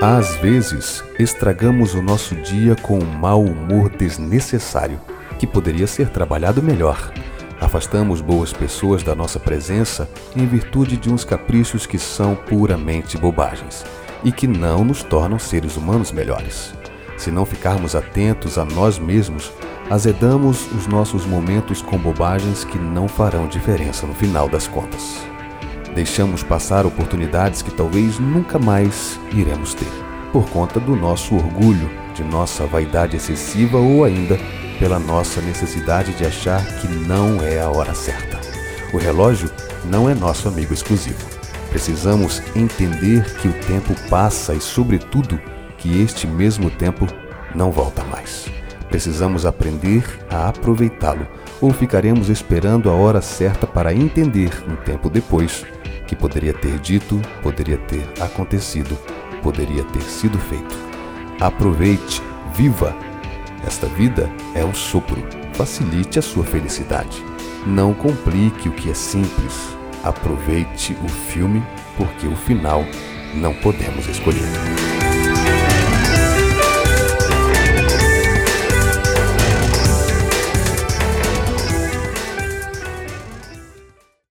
Às vezes, estragamos o nosso dia com um mau humor desnecessário, que poderia ser trabalhado melhor. Afastamos boas pessoas da nossa presença em virtude de uns caprichos que são puramente bobagens e que não nos tornam seres humanos melhores. Se não ficarmos atentos a nós mesmos, azedamos os nossos momentos com bobagens que não farão diferença no final das contas deixamos passar oportunidades que talvez nunca mais iremos ter, por conta do nosso orgulho, de nossa vaidade excessiva ou ainda pela nossa necessidade de achar que não é a hora certa. O relógio não é nosso amigo exclusivo. Precisamos entender que o tempo passa e, sobretudo, que este mesmo tempo não volta mais. Precisamos aprender a aproveitá-lo ou ficaremos esperando a hora certa para entender um tempo depois que poderia ter dito, poderia ter acontecido, poderia ter sido feito. Aproveite, viva! Esta vida é um sopro. Facilite a sua felicidade. Não complique o que é simples. Aproveite o filme, porque o final não podemos escolher.